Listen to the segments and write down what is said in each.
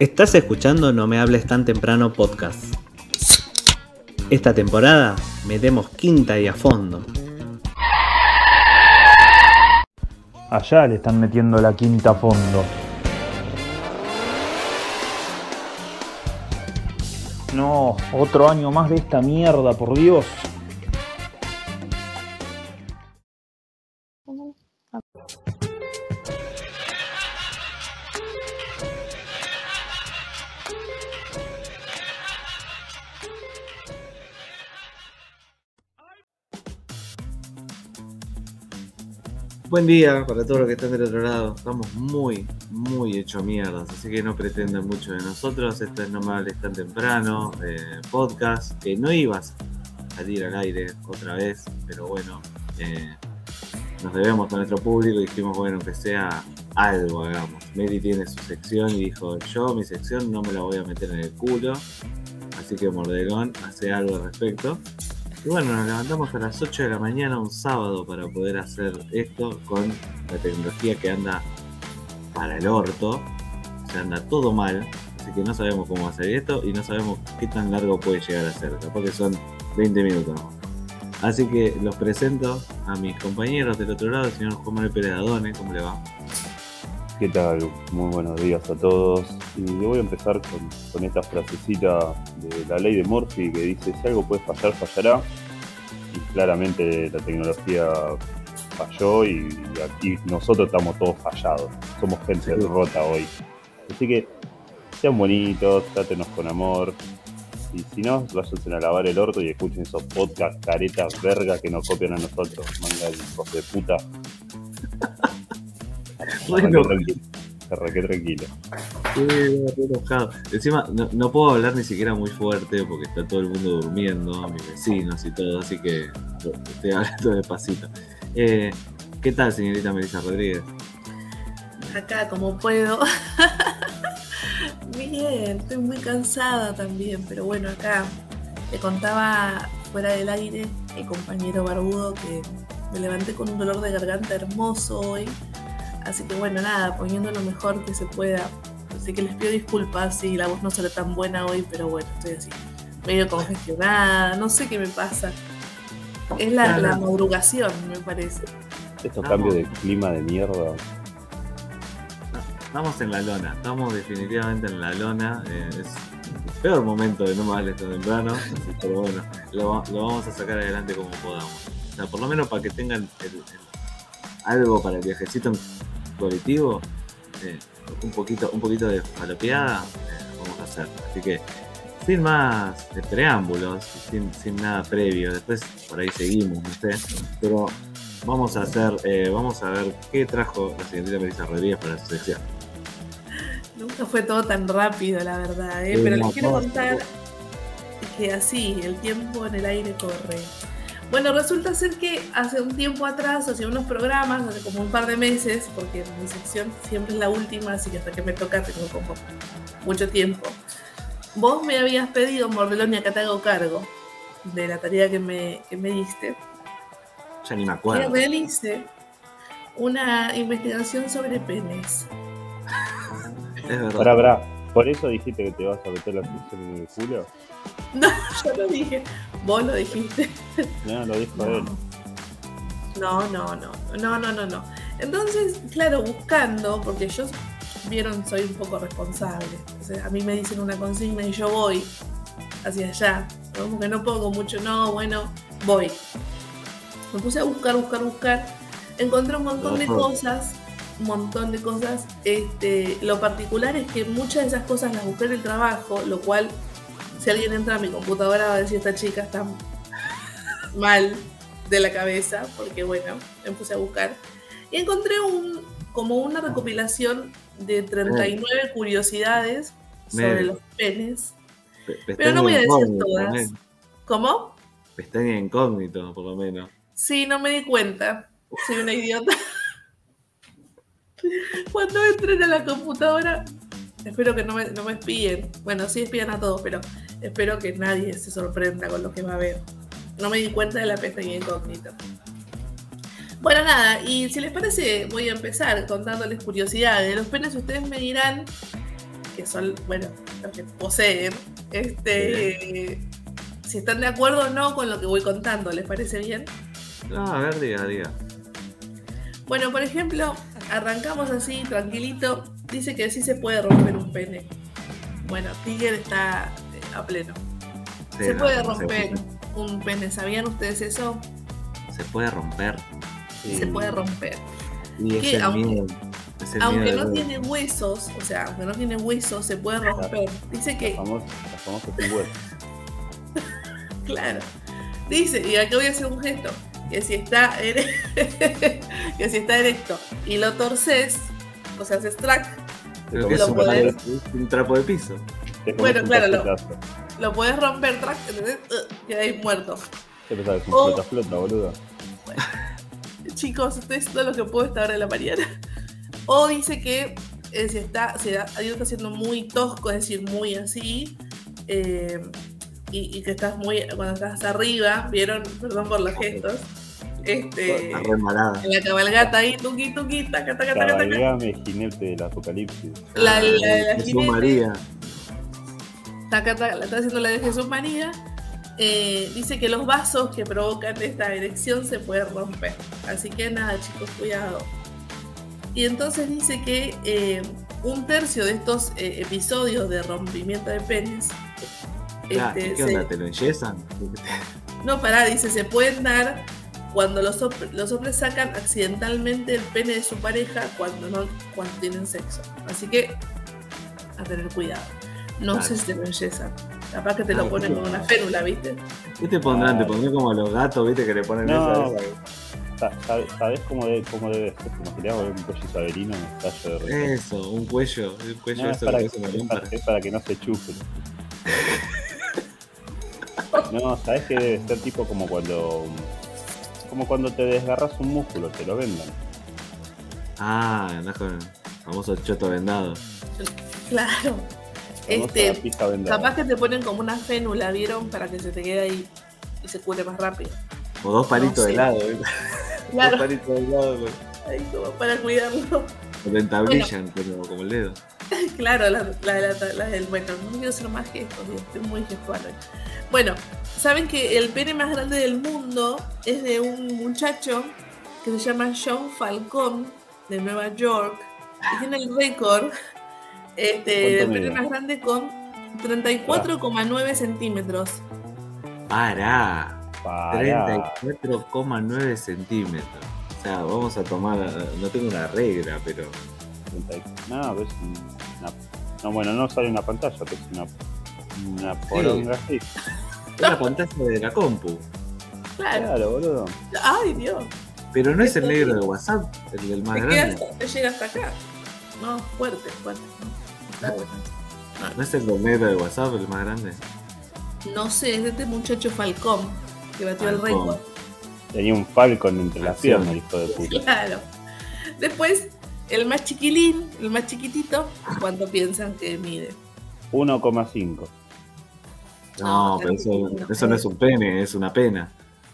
Estás escuchando No me hables tan temprano podcast. Esta temporada metemos quinta y a fondo. Allá le están metiendo la quinta a fondo. No, otro año más de esta mierda, por Dios. Buen día para todos los que están del otro lado. Estamos muy, muy hecho mierdas, así que no pretendan mucho de nosotros. Esto es No me hables tan temprano, eh, podcast que no ibas a salir al aire otra vez, pero bueno, eh, nos debemos a nuestro público y dijimos, bueno, que sea algo, hagamos. Mary tiene su sección y dijo, yo mi sección no me la voy a meter en el culo, así que Mordelón hace algo al respecto. Y bueno, nos levantamos a las 8 de la mañana un sábado para poder hacer esto con la tecnología que anda para el orto. O sea, anda todo mal. Así que no sabemos cómo hacer esto y no sabemos qué tan largo puede llegar a ser. Porque son 20 minutos. Así que los presento a mis compañeros del otro lado, el señor Juan Manuel Pérez Adone. ¿Cómo le va? ¿Qué tal? Muy buenos días a todos. Y voy a empezar con, con, esta frasecita de la ley de Murphy que dice, si algo puede fallar, fallará. Y claramente la tecnología falló y, aquí nosotros estamos todos fallados. Somos gente rota hoy. Así que sean bonitos, trátenos con amor. Y si no, váyanse a lavar el orto y escuchen esos podcasts caretas vergas que nos copian a nosotros. Manga hijos de puta. Bueno. tranquilo. Arranqué tranquilo. Sí, enojado. Encima, no, no, puedo hablar ni siquiera muy fuerte porque está todo el mundo durmiendo, mis vecinos y todo, así que estoy hablando despacito. Eh, ¿Qué tal, señorita Melissa Rodríguez? Acá, como puedo. Bien, estoy muy cansada también, pero bueno, acá te contaba fuera del aire el compañero barbudo que me levanté con un dolor de garganta hermoso hoy Así que bueno, nada, poniendo lo mejor que se pueda. Así que les pido disculpas si la voz no sale tan buena hoy, pero bueno, estoy así, medio congestionada, no sé qué me pasa. Es la, claro. la madrugación, me parece. Estos cambios de clima de mierda. Estamos en la lona, estamos definitivamente en la lona. Eh, es el peor momento de no vale tan temprano, pero bueno, lo, lo, vamos a sacar adelante como podamos. O sea, por lo menos para que tengan el, el, algo para el viajecito colectivo, eh, un poquito, un poquito de falopeada, eh, vamos a hacer. Así que sin más de preámbulos, sin, sin, nada previo, después por ahí seguimos, no sé, pero vamos a hacer, eh, vamos a ver qué trajo la señorita Melissa Rodríguez para su sección. Nunca fue todo tan rápido, la verdad, ¿eh? pero les quiero contar que así, el tiempo en el aire corre. Bueno, resulta ser que hace un tiempo atrás, hace unos programas, hace como un par de meses, porque mi sección siempre es la última, así que hasta que me toca tengo como mucho tiempo. Vos me habías pedido, Mordelón, y acá te hago cargo de la tarea que me, que me diste. Ya ni me acuerdo. Que realice una investigación sobre penes. es verdad. ¿Por eso dijiste que te vas a meter la sección en el culo? No, yo lo dije. Vos lo dijiste. No, lo dijo él. No, no, no, no, no, no, no. Entonces, claro, buscando, porque yo, vieron, soy un poco responsable. Sea, a mí me dicen una consigna y yo voy hacia allá. Como que no pongo mucho, no, bueno, voy. Me puse a buscar, buscar, buscar. Encontré un montón de cosas, un montón de cosas. Este, lo particular es que muchas de esas cosas las busqué en el trabajo, lo cual si alguien entra a mi computadora va a decir esta chica está mal de la cabeza, porque bueno, me puse a buscar. Y encontré un, como una recopilación de 39 oh. curiosidades sobre Mel. los penes. Pe- Pero no voy a decir todas. Mel. ¿Cómo? Pestaña incógnito, por lo menos. Sí, no me di cuenta. Soy una idiota. Cuando entren a la computadora, espero que no me, no me espíen. Bueno, sí espían a todos, pero espero que nadie se sorprenda con lo que va a ver. No me di cuenta de la pestaña incógnita. Bueno, nada, y si les parece, voy a empezar contándoles curiosidades. De los penes, ustedes me dirán que son, bueno, los que poseen, este, si están de acuerdo o no con lo que voy contando, ¿les parece bien? No, a ver, diga, diga. Bueno, por ejemplo, arrancamos así, tranquilito. Dice que sí se puede romper un pene. Bueno, Tiger está eh, a pleno. Sí, se no, puede romper puede. un pene. ¿Sabían ustedes eso? Se puede romper. Se puede romper. Y el Aunque- miedo. Es el Aunque miedo no tiene huesos, o sea, aunque no tiene huesos, se puede romper. Dice que, Las famosas, las famosas sin hueso. claro. Dice, y acá voy a hacer un gesto, que si está que si está erecto y lo torces, o sea, haces track, Creo Lo que es un, podés- es un trapo de piso. Te Bueno, claro, lo- lo puedes romper track, ¿entendés? Uh, queda ahí muerto. ¿Qué pensás que es un O- flota flota, boludo? Chicos, ustedes todo lo que puedo esta hora de la mañana. O dice que eh, si está, si algo está siendo muy tosco, es decir, muy así, eh, y, y que estás muy, cuando estás arriba, vieron, perdón por los gestos, este, en la cabalgata ahí, tuqui, tuqui, taca, taca, taca, taca. Cabalgame, jinete del apocalipsis. La, la, la Jesús jinete, María. taca, taca, la está haciendo la de Jesús María. eh, dice que los vasos que provocan esta erección se pueden romper. Así que nada, chicos, cuidado. Y entonces dice que eh, un tercio de estos eh, episodios de rompimiento de penes. Este, ¿Qué se- onda? ¿Te lo enyesan? no, pará, dice, se pueden dar cuando los, los hombres sacan accidentalmente el pene de su pareja cuando no cuando tienen sexo. Así que a tener cuidado. No Claro. sé si te enyesan. Capaz que te lo Ah, ponen con una férula, ¿viste? ¿Qué te pondrán? Ah. Te pondrán como a los gatos, ¿viste? Que le ponen No. esa. Sa- sa- ¿Sabés cómo, de- cómo debe ser? Como si le hago un cuello isabelino en el tallo de respeto. Eso, un cuello. Un cuello No, es eso para, que que, hace una es para- es para que no se chufen. No, ¿sabés que debe ser tipo como cuando como cuando te desgarras un músculo, te lo vendan. Ah, andás con el famoso choto vendado. Claro. Este, capaz que te ponen como una fénula, ¿vieron? Para que se te quede ahí y se cure más rápido. O dos palitos No de helado, ¿viste? Claro. Dos palitos de helado con- Ahí como para cuidarlo. que te entablillan como, como el dedo. Claro, la, la, la- la del. Bueno, no quiero ser más gestos, estoy muy gestual hoy. Bueno, saben que el pene más grande del mundo es de un muchacho que se llama John Falcón de Nueva York y tiene el récord este, del ¿Cuánto pene más grande con 34,9 centímetros. Pará. Pará. 34,9 centímetros. O sea, vamos a tomar. No tengo una regla, pero. No, ves una, no, bueno, no sale una pantalla, pero es una, una poronga así. Es la pantalla de la compu. Claro. Claro, boludo. Ay, Dios. Pero no es el negro de WhatsApp, el del más Te, grande. hasta- te llega hasta acá. No, fuerte, fuerte. ¿no? Está bueno. ¿No es el del negro de WhatsApp, el más grande? No sé, es de este muchacho Falcón que batió el Falcón. récord. Tenía un falcon entre las piernas, hijo de puta. Claro. Después, el más chiquilín, el más chiquitito, ¿cuánto piensan que mide? 1,5. No, No, pero eso, no. eso no es un pene, es una pena.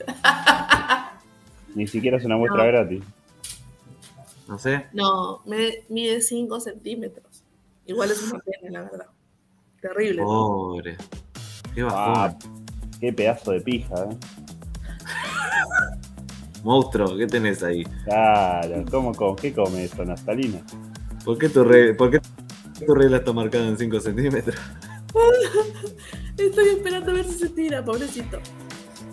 Ni siquiera es una muestra No. gratis. No sé. No, me- mide 5 centímetros. Igual es una pena, la verdad. Terrible. ¿no? Pobre. Qué Ah, bajón. qué pedazo de pija, eh. Monstruo, ¿qué tenés ahí? Claro, ¿cómo, cómo, ¿qué come eso, Naftalina? ¿Por qué tu, re- ¿por qué tu regla está marcada en 5 centímetros? Estoy esperando a ver si se tira, pobrecito.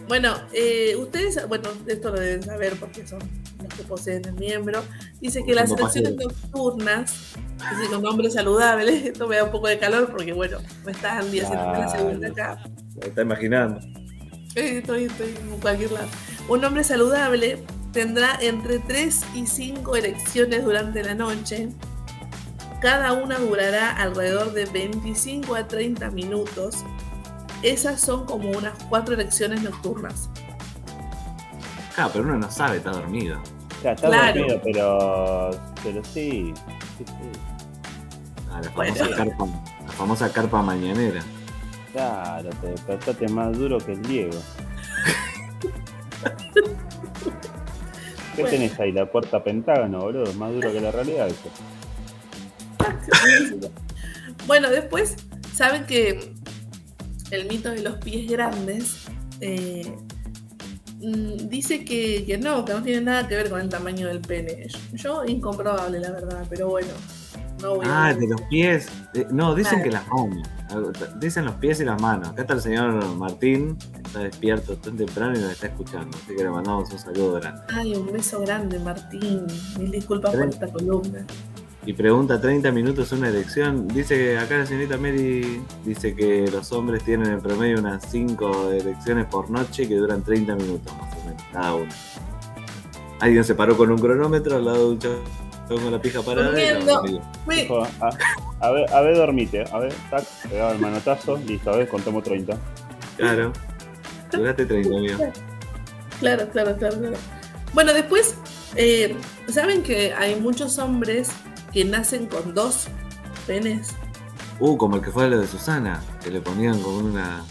Bueno, eh, ustedes, bueno, esto lo deben saber porque son los que poseen el miembro. Dice que las elecciones nocturnas, dice con nombre saludable, esto me da un poco de calor porque, bueno, me está Andy haciendo la segunda acá. Me está imaginando. Eh, Estoy, estoy en cualquier lado. Un hombre saludable tendrá entre 3 y 5 erecciones durante la noche. Cada una durará alrededor de 25 a 30 minutos. Esas son como unas 4 erecciones nocturnas. Claro, pero uno no sabe, está dormido. Ya, está Claro. dormido, pero. Pero sí. sí, sí. Ah, la Bueno. famosa carpa, la famosa carpa mañanera. Claro, te despertaste más duro que el Diego. ¿Qué Bueno. tenés ahí? La puerta pentágono, boludo. Más duro que la realidad eso. Bueno, después, saben que el mito de los pies grandes eh, mm, dice que, que no, que no tiene nada que ver con el tamaño del pene. Yo, incomprobable, la verdad, pero bueno. No voy a Ah, de los pies. Eh, no, dicen que las manos. Dicen los pies y las manos. Acá está el señor Martín, está despierto tan temprano y nos está escuchando. Así que le mandamos un saludo grande. Ay, un beso grande, Martín. Mil disculpas por esta columna. Y pregunta 30 minutos una elección. Dice que acá la señorita Mary dice que los hombres tienen en promedio unas 5 elecciones por noche que duran 30 minutos más o menos, cada una. Alguien se paró con un cronómetro al lado de un chavo con la pija parada. y la Durmiendo. dormía. Me- Dijo, a, a ver, a ver, dormite. A ver, tac, pegaba el manotazo. Listo, a ver, contamos 30. Claro. Duraste 30 amigo. Claro, claro, claro, claro. Bueno, después, eh, ¿saben que hay muchos hombres que nacen con dos penes? Uh, como el que fue lo de Susana, que le ponían como una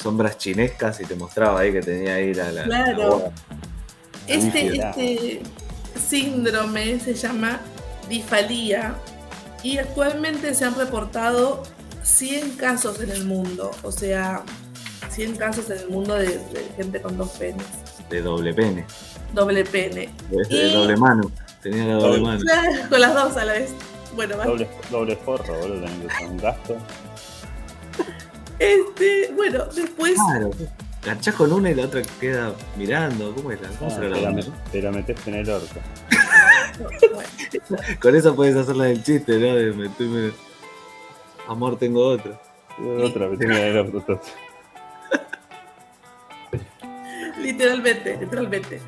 sombras chinescas y te mostraba ahí que tenía ahí la, la, Claro. la boca. Este, este síndrome se llama difalía y actualmente se han reportado 100 casos en el mundo, o sea, 100 casos en el mundo de, de gente con dos penes, de doble pene, doble pene. de, de Y- doble mano. Tenía la doble Doble. mano. Claro, con las dos a la vez. Bueno, va. Doble, doble forro, boludo. Un gasto. Este, bueno, después Claro. Garchás con una y la otra queda mirando. ¿Cómo es la? ¿Cómo Ah, será la te, te la metes en el orto. Con eso puedes hacer la del chiste, ¿no? De meterme. Amor, tengo. Otra vez en el orto. Literalmente, literalmente.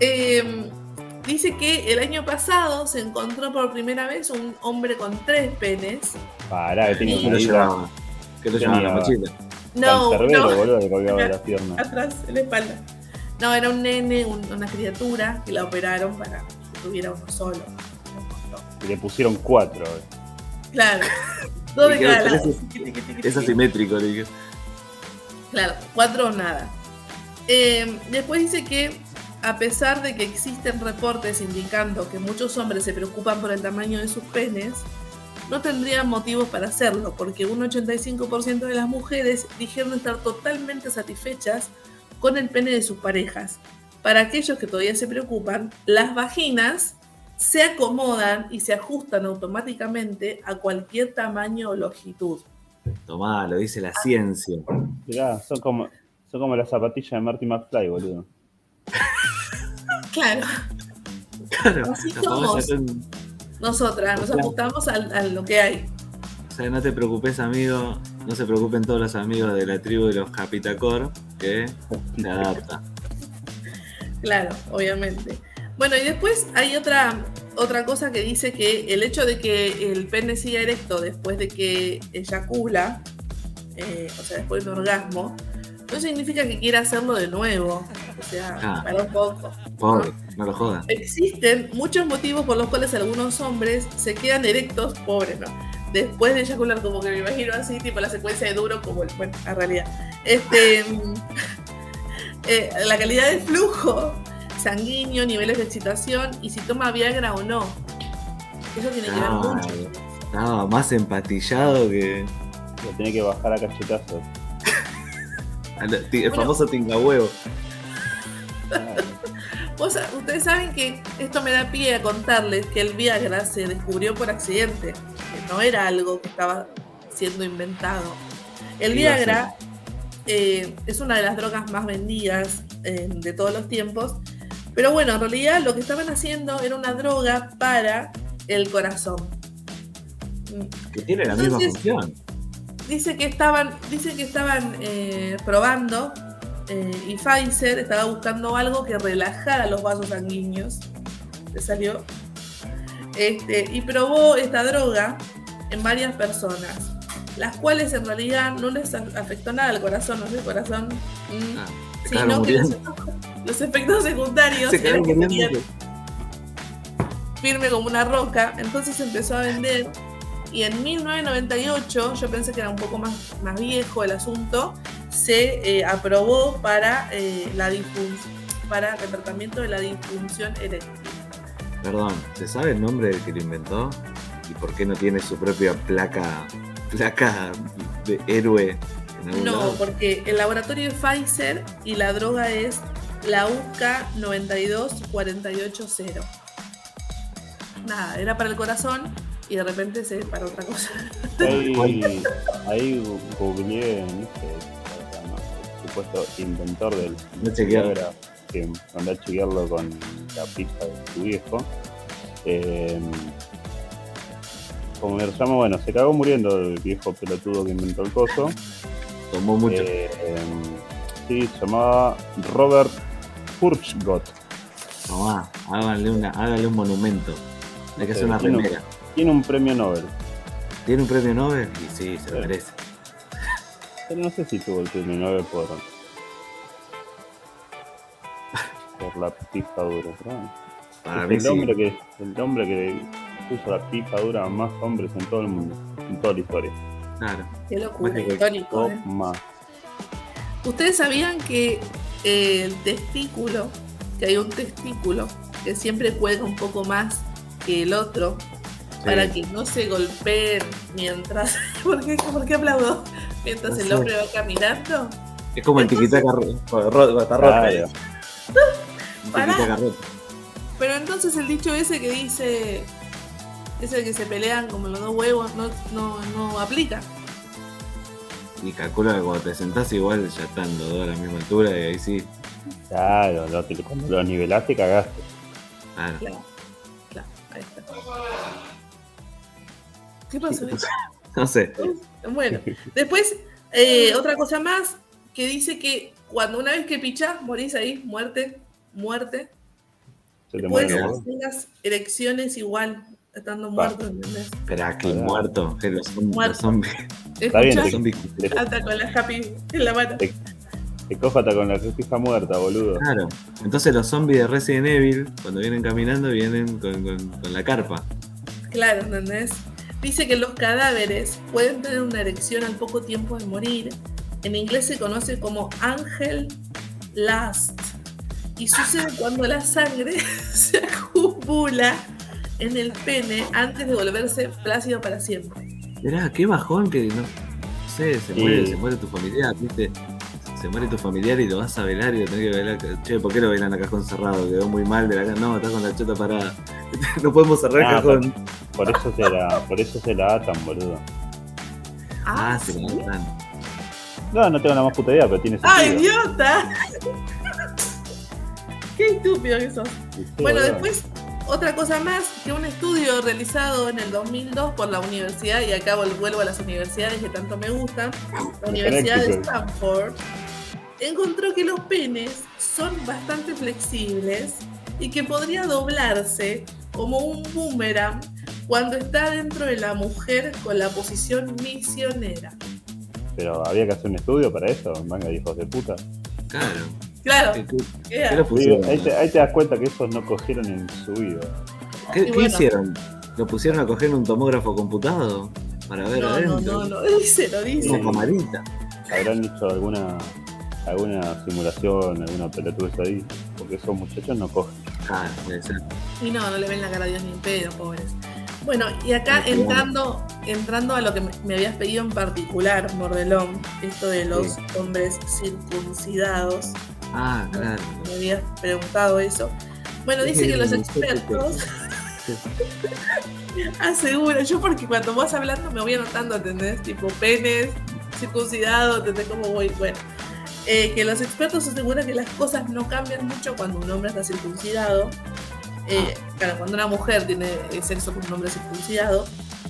Eh, dice que el año pasado se encontró por primera vez un hombre con tres penes. Pará, que tenía Sí. ¿Qué una lo vida llevaba? ¿Qué lo llevaba la mochila? No, cancerbero, no, boludo, que colgaba de las piernas. atrás, en la espalda. No, era un nene, un- una criatura que la operaron para que tuviera uno solo. Y le pusieron cuatro. eh. Claro, dos de cada lado. Es asimétrico, le dije. Claro, cuatro o nada. Eh, después dice que a pesar de que existen reportes indicando que muchos hombres se preocupan por el tamaño de sus penes, no tendrían motivos para hacerlo, porque un 85% de las mujeres dijeron estar totalmente satisfechas con el pene de sus parejas. Para aquellos que todavía se preocupan, las vaginas se acomodan y se ajustan automáticamente a cualquier tamaño o longitud. Tomá, lo dice la ciencia. Mirá, son como, son como las zapatillas de Marty McFly, boludo. Claro. Claro, Así somos. Nosotras nos ajustamos al- a, lo que hay. O sea, no te preocupes, amigo. No se preocupen todos los amigos de la tribu de los Capitacor, que se adapta. Claro, obviamente. Bueno, y después hay otra, otra cosa que dice que el hecho de que el pene siga erecto después de que eyacula, eh, o sea, después de un orgasmo, no significa que quiera hacerlo de nuevo. O sea, Ah. para un poco. Pobre, no lo jodas. Existen muchos motivos por los cuales algunos hombres se quedan erectos, pobres, ¿no? Después de eyacular, como que me imagino así, tipo la secuencia de duro, como el, bueno, en realidad. Este, eh, la calidad del flujo sanguíneo, niveles de excitación y si toma Viagra o no. Eso tiene que ver mucho. Estaba más empatillado que Lo tenés que bajar a cachetazos. El Bueno. famoso tingahuevo. Ustedes saben que esto me da pie a contarles que el Viagra se descubrió por accidente, que no era algo que estaba siendo inventado. El ¿Qué iba a Viagra eh, es una de las drogas más vendidas eh, de todos los tiempos, pero bueno, en realidad lo que estaban haciendo era una droga para el corazón. Que tiene la misma función. Dice que estaban, dice que estaban eh, probando eh, y Pfizer estaba buscando algo que relajara los vasos sanguíneos. Le salió. Este, y probó esta droga en varias personas, las cuales en realidad no les afectó nada al corazón, no sé, el corazón. mm, Ah, sino que los, efectos secundarios Se eran que tenían firme como una roca, entonces empezó a vender y en 1998, yo pensé que era un poco más, más viejo el asunto, se eh, aprobó para, eh, la para el tratamiento de la disfunción eréctil. Perdón, ¿se sabe el nombre del que lo inventó? ¿Y por qué no tiene su propia placa, placa de héroe? En algún No, lado? porque el laboratorio es Pfizer y la droga es la UCA 92480. Nada, era para el corazón y de repente se para otra cosa. Ahí, ahí googleé, no sé, supuesto inventor del No que mandé a chequearlo con la pizza de su viejo. Eh, como me lo llamo, bueno, se cagó muriendo el viejo pelotudo que inventó el coso. Tomó mucho. Eh, sí, se llamaba Robert Furchgott. Tomá, háganle, una, háganle un monumento. Hay que hacer una remera. Tiene un premio Nobel. ¿Tiene un premio Nobel? Y sí, se lo Sí. merece. Pero no sé si tuvo el premio Nobel por, por la pizza dura. Para mí el, sí. hombre que, el hombre que puso la pizza dura a más hombres en todo el mundo, en toda la historia. Claro. Qué locura, histórico. O ¿eh? más. ¿Ustedes sabían que eh, el testículo, que hay un testículo que siempre cuelga un poco más que el otro. Para que no se golpeen mientras. ¿Por qué, por qué aplaudo? Mientras No el sé. hombre va caminando. Es como el tiquitaca ro- ro- está roto. Claro. Un Pará. tiquitaca roto. Pero entonces el dicho ese que dice. Ese que se pelean como los dos huevos no, no, no aplica. Y calculo que cuando te sentás igual ya están los dos a la misma altura y ahí sí. Claro, cuando lo nivelaste cagaste. Claro. Claro. Claro, ahí está. ¿Qué pasó? No sé. Bueno, después, eh, otra cosa más que dice que cuando una vez que pichás, morís ahí, muerte, muerte. Se te hacer las elecciones igual, estando muerto, ¿entendés? Espera, que muerto. Que los, Muerto. zombies. Está bien, Los Escuchás, zombies. Te, anda con la happy en la mano. te cojo hasta con la pizza muerta, boludo. Claro. Entonces los zombies de Resident Evil, cuando vienen caminando, vienen con, con- con la carpa. Claro, ¿entendés? Dice que los cadáveres pueden tener una erección al poco tiempo de morir. En inglés se conoce como ángel last. Y sucede cuando la sangre se acumula en el pene antes de volverse plácido para siempre. Mirá, qué bajón que no, no sé, se Sí. muere, se muere tu familiar, viste. Se muere tu familiar y lo vas a velar y lo tenés que velar. Che, ¿por qué lo velan a cajón cerrado? Quedó muy mal de la No, está con la chota parada. no podemos cerrar el Ah, cajón. Por eso se la, por eso se la atan, boludo. Ah, se ¿sí? lo matan. No, no tengo la más puta idea, pero tiene sentido. ¡Ah, idiota! ¡Qué estúpido que sos! Sí, Bueno, después, otra cosa más, que un estudio realizado en el 2002 por la universidad, y acá vuelvo a las universidades que tanto me gustan, la Universidad de. Stanford, encontró que los penes son bastante flexibles y que podría doblarse como un boomerang cuando está dentro de la mujer con la posición misionera. Pero había que hacer un estudio para eso, manga de hijos de puta. Claro. Claro, ¿Qué, qué- pusieron? ahí, te, ahí te das cuenta que esos no cogieron en su vida. ¿Qué, Y qué bueno. hicieron? ¿Lo pusieron a coger un tomógrafo computado? Para ver no, no, adentro. no, no, dice, lo dice. Una camarita. Habrán hecho alguna alguna simulación, alguna pelotudez ahí, porque esos muchachos no cogen. Claro, debe ser. Y no, no le ven la cara a Dios ni en pedo, pobres. Bueno, y acá claro. entrando, entrando a lo que me, habías pedido en particular, Mordelón, esto de los Sí. hombres circuncidados, Ah, claro. me habías preguntado eso. Bueno, dice que los expertos aseguran, yo porque cuando vas hablando me voy anotando, ¿entendés? Tipo penes, circuncidado, ¿entendés cómo voy? Bueno, eh, que los expertos aseguran que las cosas no cambian mucho cuando un hombre está circuncidado. Eh, claro, cuando una mujer tiene sexo con un hombre circuncidado.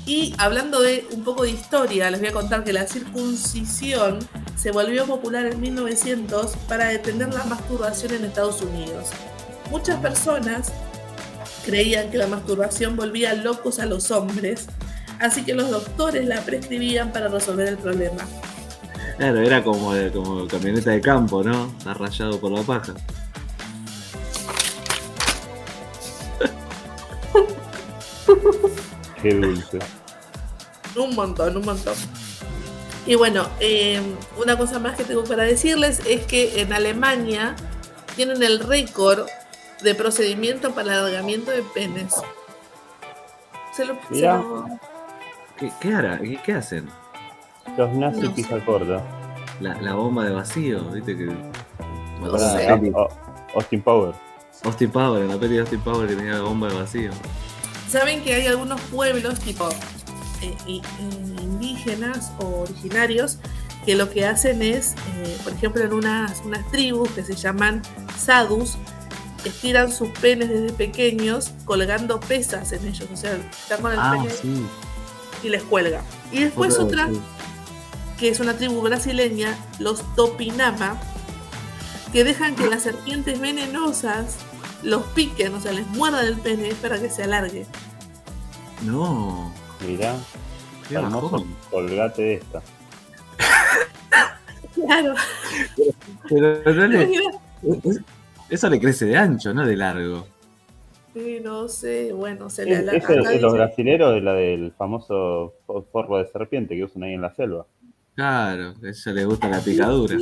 Y hablando de un poco de historia, les voy a contar que la circuncisión se volvió popular en 1900 para detener la masturbación en Estados Unidos. Muchas personas creían que la masturbación volvía locos a los hombres, así que los doctores la prescribían para resolver el problema. Claro, era como, como camioneta de campo, ¿no? Está rayado por la paja. Qué dulce. Un montón, un montón. Y bueno, eh, una cosa más que tengo para decirles es que en Alemania tienen el récord de procedimiento para alargamiento de penes. Se lo, se Mirá. lo- ¿Qué, qué hará? ¿Qué, qué hacen? Los nazis No corta. La, la bomba de vacío, ¿viste? Que, No sé. Austin Power. Austin Power, en la peli de Austin Power que tenía la bomba de vacío. Saben que hay algunos pueblos tipo eh, indígenas o originarios que lo que hacen es, eh, por ejemplo, en unas, unas tribus que se llaman sadus, estiran sus penes desde pequeños colgando pesas en ellos, o sea, están con el Ah, pene sí. y les cuelga. Y después otra, sí. que es una tribu brasileña, los Topinama, que dejan que las serpientes venenosas los piquen, o sea, les muerdan el pene para que se alargue. No, Mirá, qué hermoso colgate de esta. Claro. Pero no le- es- eso le crece de ancho, no de largo. Sí, no sé, bueno, se le Es, alarga. acá es los brasileros de la del famoso fo- forro de serpiente que usan ahí en la selva. Claro, a ella le gusta la picadura.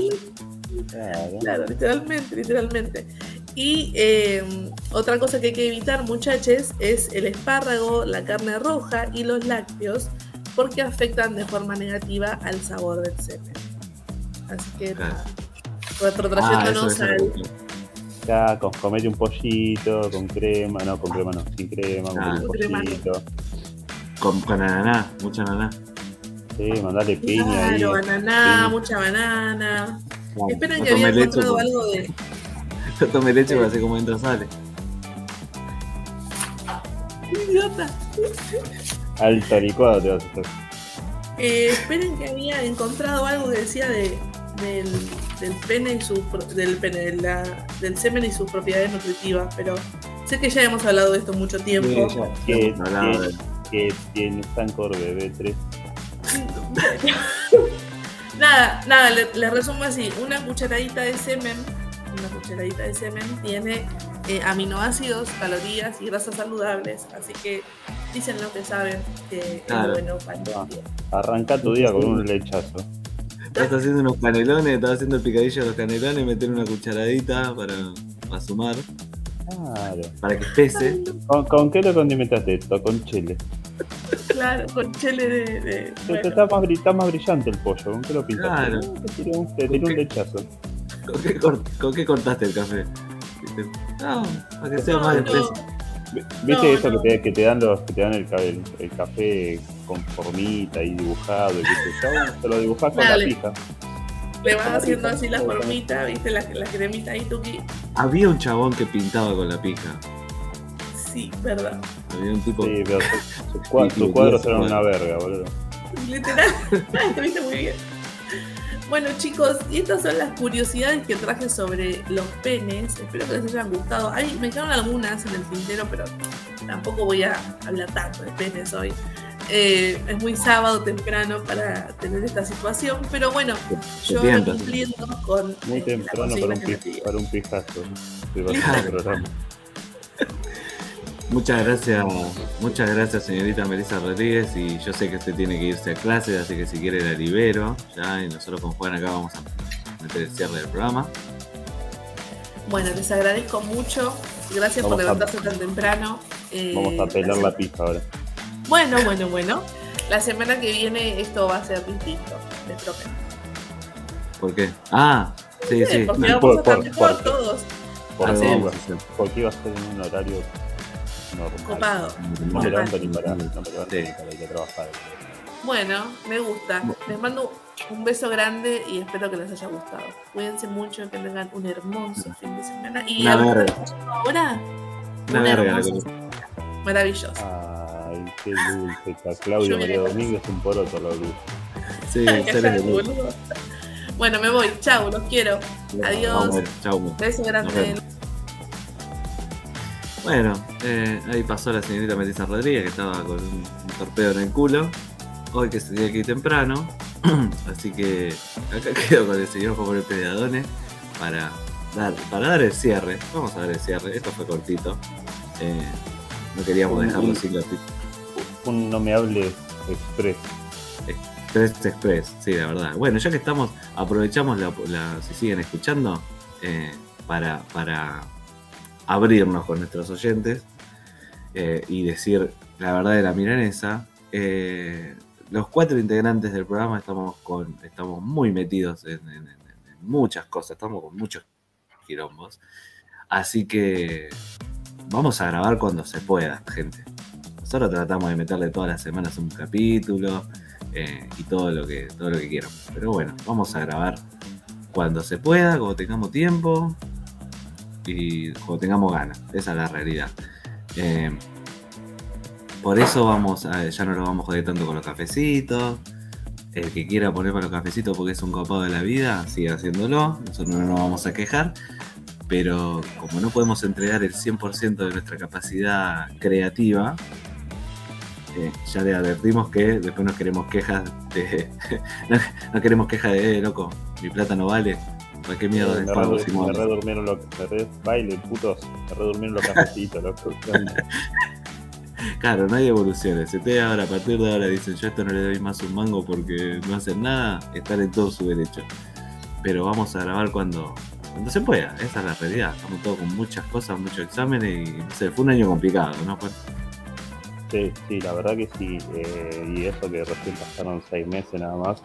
Claro. Claro, literalmente, literalmente. Y eh, otra cosa que hay que evitar, muchachos, es el espárrago, la carne roja y los lácteos, porque afectan de forma negativa al sabor del semen. Así que nada, Ah, retrotrayéndonos eso al. Ya, con, comete un pollito, con crema, no, con crema no, sin crema, Ah. con no. pollito. Con, con ananá, mucha ananá. Sí, mandale piña ahí. Claro, ananá, piña. mucha banana. Claro, Esperen que había encontrado porque- algo de. No tome leche para ver cómo entra sale. Idiota. Alto licuado te vas a hacer. Eh, esperen que había encontrado algo que decía de, del, del pene y su del pene, de la- del semen y sus propiedades nutritivas, pero sé que ya hemos hablado de esto mucho tiempo. Sí, ya- Que, que, que tiene Sancor BB3. nada, nada, le, le resumo así, una cucharadita de semen, una cucharadita de semen tiene eh, aminoácidos, calorías y grasas saludables, así que dicen lo que saben que Claro. es bueno para el día. Arranca tu día con un lechazo. Estás haciendo unos canelones, estás haciendo el picadillo de los canelones, meter una cucharadita para, para sumar, Claro. para que pese. ¿Con, con qué lo condimentaste esto? Con chile. Claro, con chile de... de- bueno. Está, más, está más brillante el pollo. ¿Con qué lo pintaste? Claro. Te un lechazo. ¿Con qué, cor- con qué cortaste el café? No, para que sea No, más espeso. Vi- ¿Viste No, eso no. Que, te, que te dan los que te dan el, ca- el, el café con formita y dibujado y? Te lo dibujás con Dale. la pija. Le vas haciendo así la formita, viste, la, la cremita ahí, tuki. Había un chabón que pintaba con la pija. Sí, verdad. Había un tipo. Sí, pero sus, cuadros eran una verga, boludo. Literal. Te viste muy bien. Bueno chicos, y estas son las curiosidades que traje sobre los penes. Espero que les hayan gustado. Ay, me quedaron algunas en el tintero, pero tampoco voy a hablar tanto de penes hoy. Eh, es muy sábado temprano para tener esta situación, pero bueno, yo tienta. cumpliendo con Muy eh, la temprano para un, para un pijazo. Muchas gracias, muchas gracias señorita Melissa Rodríguez y yo sé que usted tiene que irse a clase, así que si quiere la libero, ya, y nosotros con Juan acá vamos a meter el cierre del programa. Bueno, les agradezco mucho. Gracias por a- levantarse tan temprano. Eh, Vamos a pelar la la pija ahora. Bueno, bueno, bueno. La semana que viene esto va a ser distinto, les prometo. ¿Por qué? Ah, sí, sí. porque no, vamos por- a estar por- mejor por- todos. Por Ah, sí, sí, sí. porque iba a ser en un horario Copado. No ni para, para ir a trabajar. Bueno, me gusta. Les mando un beso grande y espero que les haya gustado. Cuídense mucho, que tengan un hermoso fin de semana. Y Una a lo que verga. están escuchando ahora, Una semana. Maravilloso. Ay, qué dulce está. Claudio María Domínguez, un poroto la luz. Sí, seres de. Bueno, me voy. Chau, los quiero. Adiós. Vamos chau. Beso grande. Bueno, eh, ahí pasó la señorita Melissa Rodríguez que estaba con un, un torpedo en el culo. Hoy que se tiene que ir temprano. Así que acá quedo con el señor Juan Manuel Pedadone para dar, para dar el cierre. Vamos a dar el cierre. Esto fue cortito. Eh, no queríamos dejarlo sin los Un no me hables express. Express Express, sí, la verdad. Bueno, ya que estamos, aprovechamos la, la- si siguen escuchando, eh, para, para abrirnos con nuestros oyentes eh, y decir la verdad de la milanesa. Eh, los cuatro integrantes del programa estamos, con, estamos muy metidos en, muchas cosas, estamos con muchos quilombos. Así que vamos a grabar cuando se pueda, gente. Nosotros tratamos de meterle todas las semanas un capítulo eh, y todo lo que todo lo que quieran. Pero bueno, vamos a grabar cuando se pueda, cuando tengamos tiempo y tengamos ganas. Esa es la realidad. Eh, por eso vamos a, ya no lo vamos a joder tanto con los cafecitos. El que quiera poner para los cafecitos porque es un copado de la vida, sigue haciéndolo. Nosotros no nos vamos a quejar. Pero como no podemos entregar el 100% de nuestra capacidad creativa, eh, ya le advertimos que después nos queremos quejas de. no, queremos quejas de, eh, loco, mi plata no vale. ¿Para qué mierda de pago si Me redurmieron los. baile, putos. Me redurmieron los cafecitos, loco. Claro, no hay evoluciones. Si ustedes ahora, a partir de ahora dicen yo esto no le doy más un mango porque no hacen nada, están en todo su derecho. Pero vamos a grabar cuando, cuando se pueda, esa es la realidad. Estamos todos con muchas cosas, muchos exámenes y no sé, fue un año complicado, ¿no? Sí, sí, la verdad que sí. Eh, y eso que recién pasaron seis meses nada más.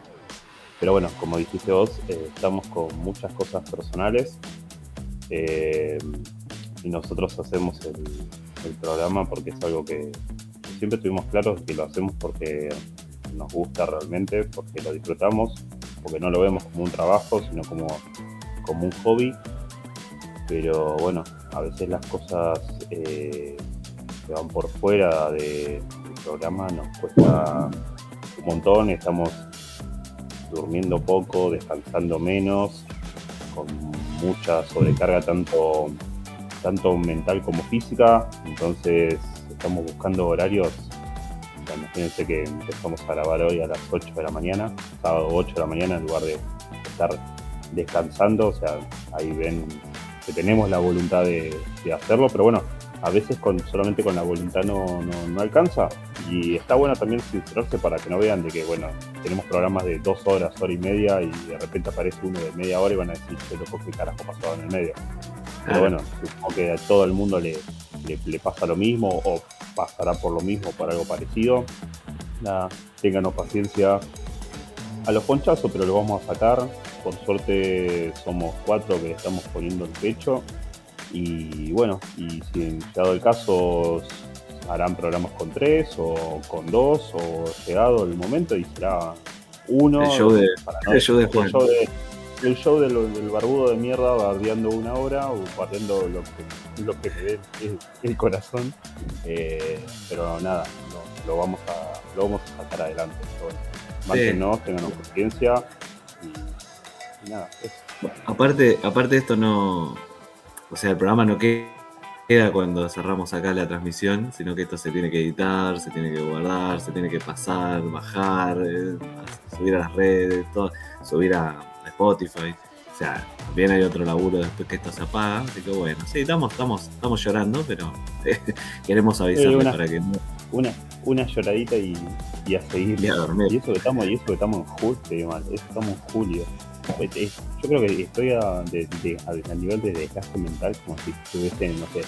Pero bueno, como dijiste vos, eh, estamos con muchas cosas personales. Eh, y nosotros hacemos el, programa porque es algo que siempre tuvimos claro que lo hacemos porque nos gusta realmente, porque lo disfrutamos, porque no lo vemos como un trabajo, sino como, como un hobby. Pero bueno, a veces las cosas eh, que van por fuera del programa nos cuesta un montón, estamos durmiendo poco, descansando menos, con mucha sobrecarga tanto tanto mental como física. Entonces estamos buscando horarios. imagínense que empezamos a grabar hoy a las 8 de la mañana, sábado 8 de la mañana, en lugar de estar descansando. O sea, ahí ven que tenemos la voluntad de, hacerlo, pero bueno, a veces con, solamente con la voluntad no, no, alcanza. Y está bueno también sincerarse para que no vean de que, bueno, tenemos programas de dos horas, hora y media, y de repente aparece uno de media hora y van a decir, qué loco, qué carajo pasó en el medio. Pero bueno, supongo que a todo el mundo le, le, pasa lo mismo o pasará por lo mismo, por algo parecido. Nada, ténganos paciencia a los ponchazos, pero lo vamos a sacar. Por suerte somos cuatro que le estamos poniendo el pecho. Y bueno, y si en llegado el caso harán programas con tres o con dos o llegado el momento y será uno. El show de, el show de Juan el show del, barbudo de mierda bardeando una hora o bardeando lo que, lo que ve el, corazón. Eh, pero nada, lo, vamos a, lo vamos a sacar adelante. Bueno, tengan paciencia y, nada. Aparte, aparte de esto no. O sea, el programa no queda cuando cerramos acá la transmisión, sino que esto se tiene que editar, se tiene que guardar, se tiene que pasar, bajar, eh, subir a las redes, todo, subir a Spotify. O sea, también hay otro laburo después que esto se apaga. Así que bueno, sí, estamos, estamos, estamos llorando, pero queremos avisarles para que Una, una lloradita y, a seguir. Y, eso que estamos, y eso que estamos en julio, estamos en julio. Yo creo que estoy a, nivel de desgaste mental como si estuviese en, no sé,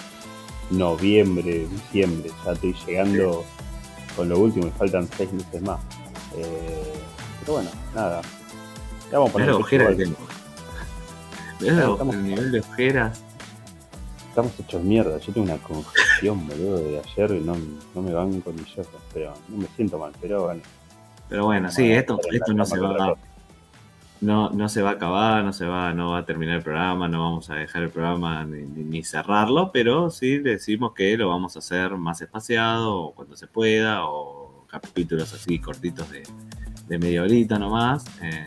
noviembre, diciembre. Ya estoy llegando con lo último y faltan seis meses más. Eh, pero bueno, nada, Vamos a la ojera que tengo. el nivel de ojeras. Estamos hechos mierda. Yo tengo una congestión, boludo, de ayer y no, no me van con mi pero no me siento mal, pero bueno. Pero bueno, sí, esto, esto no se va. No, no se va a acabar, no se va, no va a terminar el programa, no vamos a dejar el programa ni, cerrarlo, pero sí decimos que lo vamos a hacer más espaciado, o cuando se pueda, o capítulos así cortitos de, media horita nomás. Eh,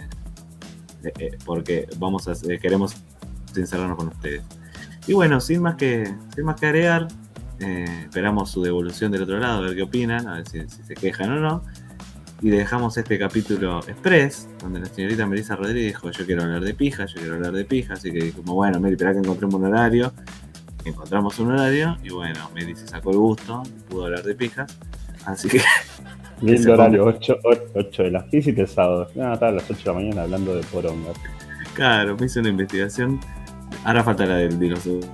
eh, eh, porque vamos a, eh, queremos sincerarnos con ustedes. Y bueno, sin más que, sin más que agregar, esperamos su devolución del otro lado, a ver qué opinan, a ver si, se quejan o no. Y dejamos este capítulo express, donde la señorita Melissa Rodríguez dijo, yo quiero hablar de pija, yo quiero hablar de pija, así que como bueno, Meli, espera que encontremos un horario. Encontramos un horario y bueno, Meli se sacó el gusto, pudo hablar de pijas. Así que Lindo horario, 8, 8, de las 15 y sábado. No, estaba a las 8 de la mañana hablando de poronga. Claro, me hice una investigación. Ahora falta la del dinosaurio.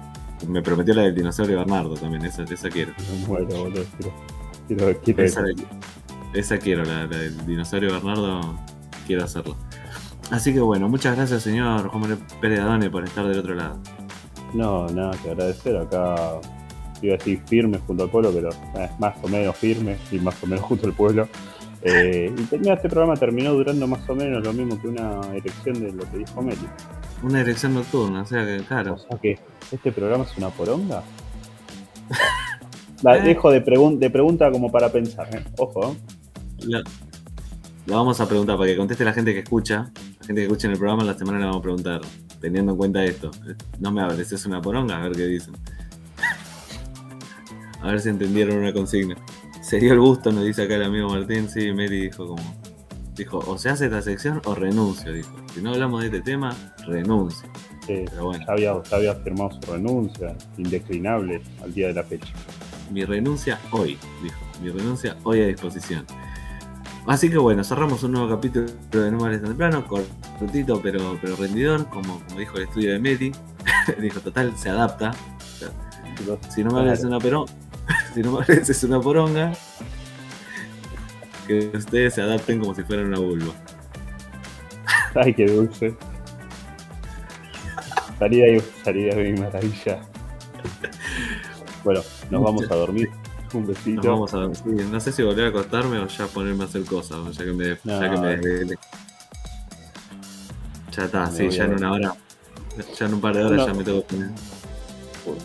Me prometió la del dinosaurio Bernardo también, esa, esa quiero. Bueno, boludo. Quiero, quiero Esa, eso. Esa quiero, la, la del dinosaurio Bernardo, quiero hacerla. Así que bueno, muchas gracias señor Juan Manuel Pérez Adone por estar del otro lado. No, nada que agradecer. Acá iba a decir firme junto al pueblo, pero eh, más o menos firme y más o menos junto al pueblo. Eh, y tenía este programa terminó durando más o menos lo mismo que una elección de lo que dijo Meli. Una elección nocturna, o sea que claro. O sea que este programa es una poronga. La Eh. dejo de, pregun- de pregunta como para pensar. eh. Ojo, ¿eh? La, la vamos a preguntar para que conteste la gente que escucha. La gente que escucha en el programa, la semana le vamos a preguntar, teniendo en cuenta esto. No me hables, es una poronga, a ver qué dicen. A ver si entendieron una consigna. Sería el gusto, nos dice acá el amigo Martín. Sí, Meli dijo como. Dijo, o se hace esta sección o renuncio, dijo. Si no hablamos de este tema, renuncio. Eh, Pero bueno, ya, había, ya había firmado su renuncia, indeclinable al día de la fecha. mi renuncia hoy, dijo. Mi renuncia hoy a disposición. Así que bueno, cerramos un nuevo capítulo de No Males temprano, cortito pero, pero rendidor, como, como dijo el estudio de Meli. dijo, total, se adapta. Si no me hables es una pero, si no me una poronga, que ustedes se adapten como si fueran una vulva. Ay, qué dulce. Salida ahí, salida mi maravilla. Bueno, nos vamos a dormir. Un Nos besito. vamos a sí, no sé si volver a acostarme o ya ponerme a hacer cosas, ya que me, ya que me No. desvelé. Ya está, sí, ya en una hora. Ya en un par de horas No. ya me tengo que poner.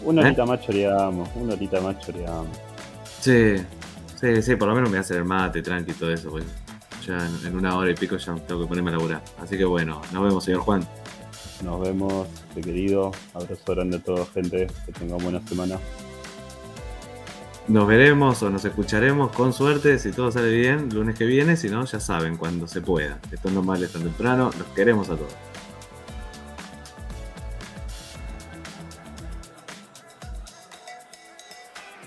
Una ¿Eh? horita más choreamos, una horita más choreamos. Sí, sí, sí, por lo menos me voy a hacer el mate, tranqui, todo eso, pues. Ya en, en una hora y pico ya tengo que ponerme a laburar. Así que bueno, nos vemos, señor Juan. Nos vemos, querido. Abrazo grande a toda gente. Que tengan buena semana. Nos veremos o nos escucharemos con suerte, si todo sale bien, lunes que viene, si no, ya saben, cuando se pueda. Esto no mal es tan temprano, los queremos a todos.